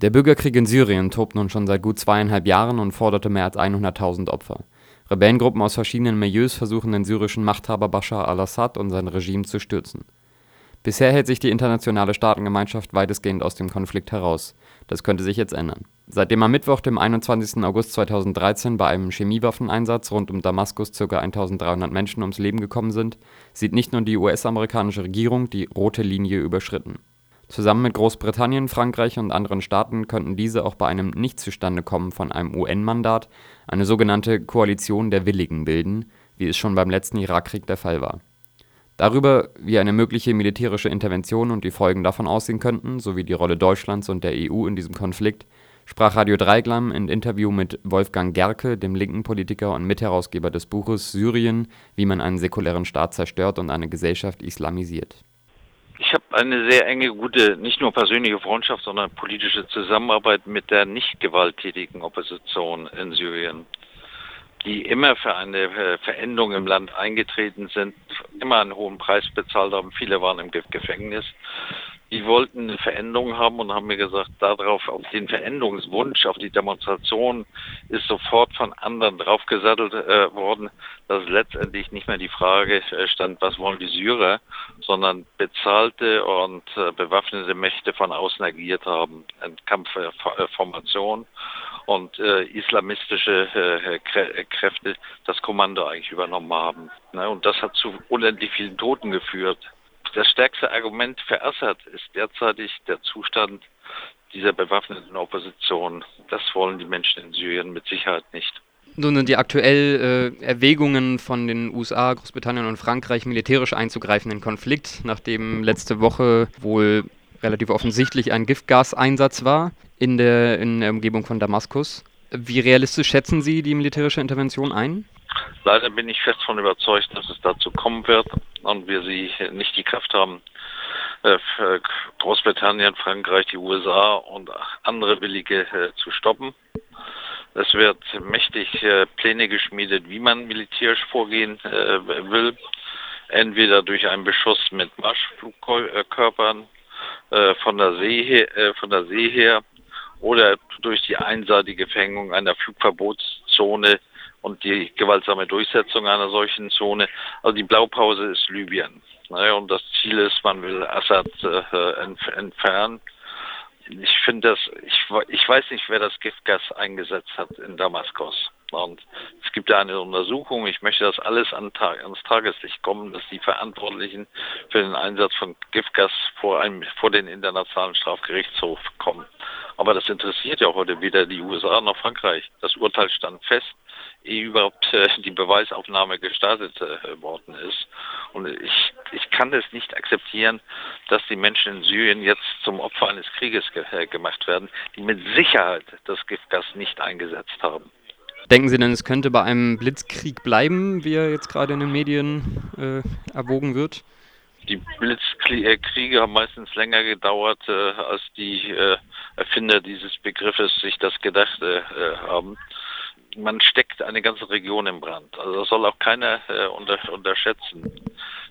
Der Bürgerkrieg in Syrien tobt nun schon seit gut zweieinhalb Jahren und forderte mehr als 100.000 Opfer. Rebellengruppen aus verschiedenen Milieus versuchen den syrischen Machthaber Bashar al-Assad und sein Regime zu stürzen. Bisher hält sich die internationale Staatengemeinschaft weitestgehend aus dem Konflikt heraus. Das könnte sich jetzt ändern. Seitdem am Mittwoch, dem 21. August 2013, bei einem Chemiewaffeneinsatz rund um Damaskus ca. 1300 Menschen ums Leben gekommen sind, sieht nicht nur die US-amerikanische Regierung die rote Linie überschritten. Zusammen mit Großbritannien, Frankreich und anderen Staaten könnten diese auch bei einem Nichtzustandekommen von einem UN-Mandat eine sogenannte Koalition der Willigen bilden, wie es schon beim letzten Irakkrieg der Fall war. Darüber, wie eine mögliche militärische Intervention und die Folgen davon aussehen könnten, sowie die Rolle Deutschlands und der EU in diesem Konflikt, sprach Radio Dreiglam in Interview mit Wolfgang Gerke, dem linken Politiker und Mitherausgeber des Buches Syrien, wie man einen säkulären Staat zerstört und eine Gesellschaft islamisiert ich habe eine sehr enge, gute, nicht nur persönliche Freundschaft, sondern politische Zusammenarbeit mit der nicht gewalttätigen Opposition in Syrien, die immer für eine äh, Veränderung im Land eingetreten sind, immer einen hohen Preis bezahlt haben. Viele waren im Gefängnis die wollten eine Veränderung haben und haben mir gesagt, darauf, auf den Veränderungswunsch, auf die Demonstration ist sofort von anderen draufgesattelt äh, worden, dass letztendlich nicht mehr die Frage äh, stand, was wollen die Syrer, sondern bezahlte und äh, bewaffnete Mächte von außen agiert haben, eine Kampfformation und äh, islamistische äh, Kräfte das Kommando eigentlich übernommen haben. Ne? Und das hat zu unendlich vielen Toten geführt. Das stärkste Argument für Assad ist derzeitig der Zustand dieser bewaffneten Opposition. Das wollen die Menschen in Syrien mit Sicherheit nicht. Nun sind die aktuell äh, Erwägungen von den USA, Großbritannien und Frankreich militärisch einzugreifen in den Konflikt, nachdem letzte Woche wohl relativ offensichtlich ein Giftgaseinsatz war in der, in der Umgebung von Damaskus. Wie realistisch schätzen Sie die militärische Intervention ein? Leider bin ich fest davon überzeugt, dass es dazu kommen wird und wir sie nicht die Kraft haben, äh, Großbritannien, Frankreich, die USA und andere Willige äh, zu stoppen. Es wird mächtig äh, Pläne geschmiedet, wie man militärisch vorgehen will. Entweder durch einen Beschuss mit Marschflugkörpern von der See her, von der See her oder durch die einseitige Verhängung einer Flugverbotszone und die gewaltsame Durchsetzung einer solchen Zone. Also die Blaupause ist Libyen. Ne? Und das Ziel ist, man will Assad äh, entf entfernen. Ich finde das, ich, ich weiß nicht, wer das Giftgas eingesetzt hat in Damaskus. Und es gibt da eine Untersuchung. Ich möchte, dass alles an Tag, ans Tageslicht kommen, dass die Verantwortlichen für den Einsatz von Giftgas vor einem, vor den Internationalen Strafgerichtshof kommen. Aber das interessiert ja heute weder die USA noch Frankreich. Das Urteil stand fest ehe überhaupt äh, die Beweisaufnahme gestartet äh, worden ist. Und ich, ich kann es nicht akzeptieren, dass die Menschen in Syrien jetzt zum Opfer eines Krieges ge äh, gemacht werden, die mit Sicherheit das Giftgas nicht eingesetzt haben. Denken Sie denn, es könnte bei einem Blitzkrieg bleiben, wie er jetzt gerade in den Medien äh, erwogen wird? Die Blitzkriege haben meistens länger gedauert, äh, als die äh, Erfinder dieses Begriffes sich das gedacht haben man steckt eine ganze Region im Brand. Also das soll auch keiner äh, unter, unterschätzen.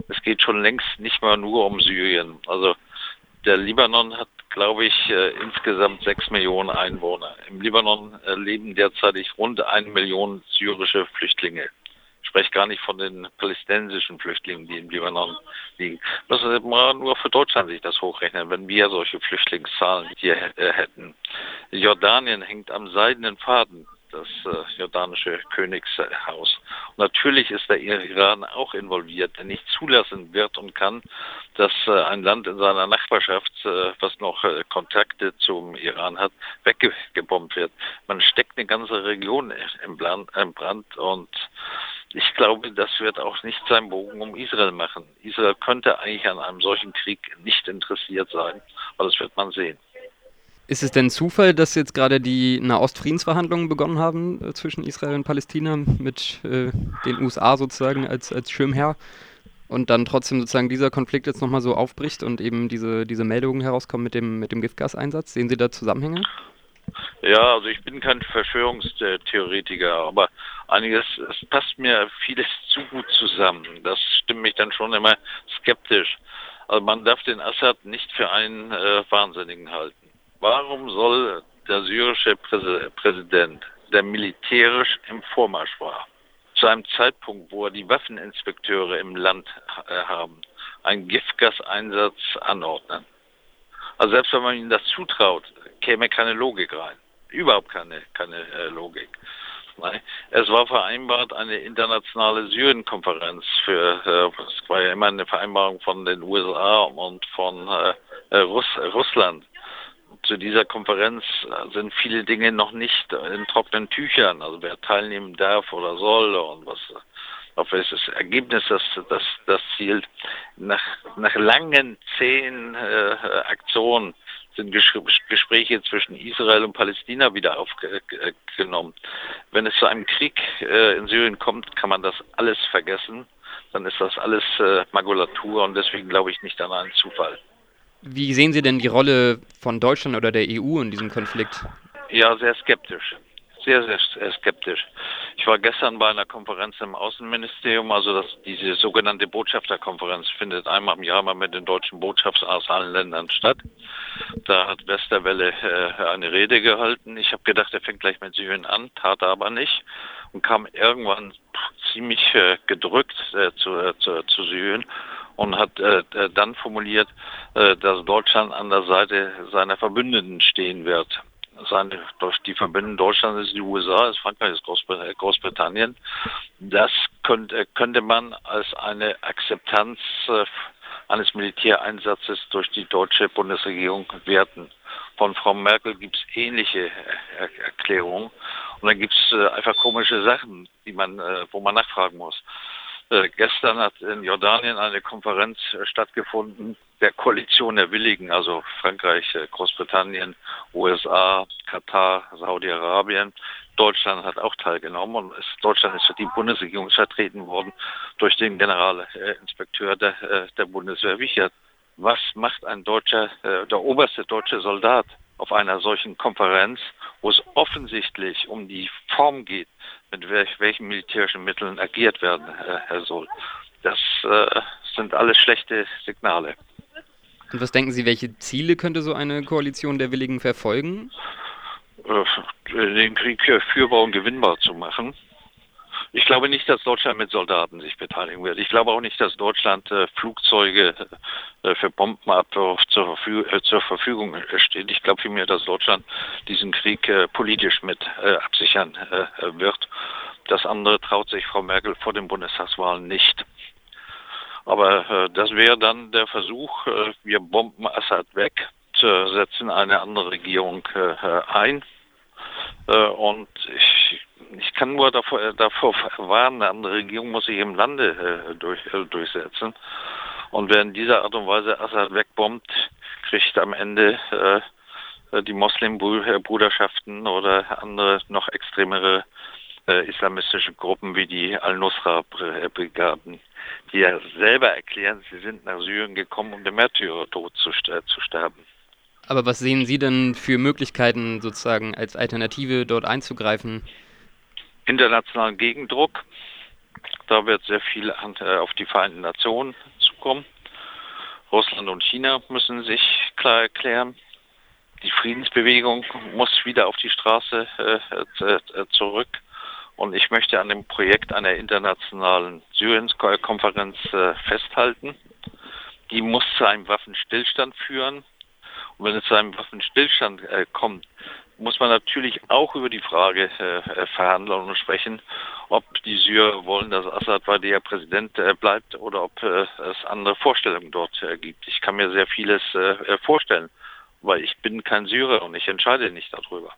Es geht schon längst nicht mal nur um Syrien. Also der Libanon hat, glaube ich, äh, insgesamt sechs Millionen Einwohner. Im Libanon äh, leben derzeit rund eine Million syrische Flüchtlinge. Ich spreche gar nicht von den palästinensischen Flüchtlingen, die im Libanon liegen. Das ist nur für Deutschland sich das hochrechnen, wenn wir solche Flüchtlingszahlen hier äh, hätten. Jordanien hängt am seidenen Faden das äh, jordanische Königshaus. Und natürlich ist der Iran auch involviert, der nicht zulassen wird und kann, dass äh, ein Land in seiner Nachbarschaft, äh, was noch äh, Kontakte zum Iran hat, weggebombt wird. Man steckt eine ganze Region im, Brand, und ich glaube, das wird auch nicht seinen Bogen um Israel machen. Israel könnte eigentlich an einem solchen Krieg nicht interessiert sein, aber das wird man sehen. Ist es denn Zufall, dass jetzt gerade die Nahostfriedensverhandlungen begonnen haben äh, zwischen Israel und Palästina mit äh, den USA sozusagen als, als Schirmherr und dann trotzdem sozusagen dieser Konflikt jetzt nochmal so aufbricht und eben diese, diese Meldungen herauskommen mit dem, mit dem Giftgaseinsatz? Sehen Sie da Zusammenhänge? Ja, also ich bin kein Verschwörungstheoretiker, aber einiges, es passt mir vieles zu gut zusammen. Das stimmt mich dann schon immer skeptisch. Also man darf den Assad nicht für einen äh, Wahnsinnigen halten. Warum soll der syrische Präsident, der militärisch im Vormarsch war, zu einem Zeitpunkt, wo er die Waffeninspekteure im Land äh, haben, einen Giftgaseinsatz anordnen? Also selbst wenn man ihnen das zutraut, käme keine Logik rein. Überhaupt keine, keine äh, Logik. Nein. Es war vereinbart eine internationale Syrien-Konferenz für, äh, es war ja immer eine Vereinbarung von den USA und von äh, äh, Russ, Russland. Zu dieser Konferenz äh, sind viele Dinge noch nicht in trockenen Tüchern, also wer teilnehmen darf oder soll und was auf welches Ergebnis das, das, das zielt. Nach, nach langen, zehn äh, Aktionen sind Gespräche zwischen Israel und Palästina wieder aufgenommen. Wenn es zu einem Krieg äh, in Syrien kommt, kann man das alles vergessen. Dann ist das alles äh, Magulatur und deswegen glaube ich nicht an einen Zufall. Wie sehen Sie denn die Rolle von Deutschland oder der EU in diesem Konflikt? Ja, sehr skeptisch sehr, sehr skeptisch. Ich war gestern bei einer Konferenz im Außenministerium, also das, diese sogenannte Botschafterkonferenz findet einmal im Jahr mal mit den deutschen Botschaftern aus allen Ländern statt. Da hat Westerwelle äh, eine Rede gehalten. Ich habe gedacht, er fängt gleich mit Syrien an, tat er aber nicht und kam irgendwann ziemlich äh, gedrückt äh, zu, äh, zu, zu Syrien und hat äh, dann formuliert, äh, dass Deutschland an der Seite seiner Verbündeten stehen wird seine, durch die Verbindung Deutschland ist die USA, ist Frankreich, ist Großbritannien. Das könnte, könnte man als eine Akzeptanz äh, eines Militäreinsatzes durch die deutsche Bundesregierung werten. Von Frau Merkel gibt es ähnliche Erklärungen. Und dann gibt es äh, einfach komische Sachen, die man, äh, wo man nachfragen muss. Äh, gestern hat in Jordanien eine Konferenz äh, stattgefunden der Koalition der Willigen, also Frankreich, äh, Großbritannien, USA, Katar, Saudi-Arabien. Deutschland hat auch teilgenommen und ist, Deutschland ist für die Bundesregierung vertreten worden durch den Generalinspekteur der, der Bundeswehr Wichert. Was macht ein deutscher, der oberste deutsche Soldat auf einer solchen Konferenz, wo es offensichtlich um die Form geht, mit welch, welchen militärischen Mitteln agiert werden, Herr Sohl. Das äh, sind alles schlechte Signale. Und was denken Sie, welche Ziele könnte so eine Koalition der Willigen verfolgen? Äh, den Krieg führbar und gewinnbar zu machen. Ich glaube nicht, dass Deutschland mit Soldaten sich beteiligen wird. Ich glaube auch nicht, dass Deutschland äh, Flugzeuge äh, für Bombenabwurf zur, Verfüg äh, zur, Verfügung steht. Ich glaube vielmehr, dass Deutschland diesen Krieg äh, politisch mit äh, absichern äh, wird. Das andere traut sich Frau Merkel vor den Bundestagswahlen nicht. Aber das wäre dann der Versuch, wir bomben Assad weg, setzen eine andere Regierung ein. Und ich ich kann nur davor, äh, davor warnen, eine andere Regierung muss sich im Lande äh, durch, äh, durchsetzen. Und wer in dieser Art und Weise Assad wegbombt, kriegt am Ende äh, die Moslembruderschaften oder andere noch extremere äh, islamistische Gruppen wie die Al-Nusra-Brigaden, die ja selber erklären, sie sind nach Syrien gekommen, um den Märtyrertod zu, zu sterben. Aber was sehen Sie denn für Möglichkeiten, sozusagen als Alternative dort einzugreifen? internationalen Gegendruck. Da wird sehr viel äh, auf die Vereinten Nationen zukommen. Russland und China müssen sich klar erklären. Die Friedensbewegung muss wieder auf die Straße äh, äh zurück. Und ich möchte an dem Projekt einer internationalen Syrien-Konferenz festhalten. Die muss zu einem Waffenstillstand führen. Und wenn es zu einem Waffenstillstand äh, kommt, muss man natürlich auch über die Frage äh, verhandeln und sprechen, ob die Syrer wollen, dass Assad weiter Präsident äh, bleibt oder ob äh, es andere Vorstellungen dort äh, gibt. Ich kann mir sehr vieles äh, vorstellen, weil ich bin kein Syrer und ich entscheide nicht darüber.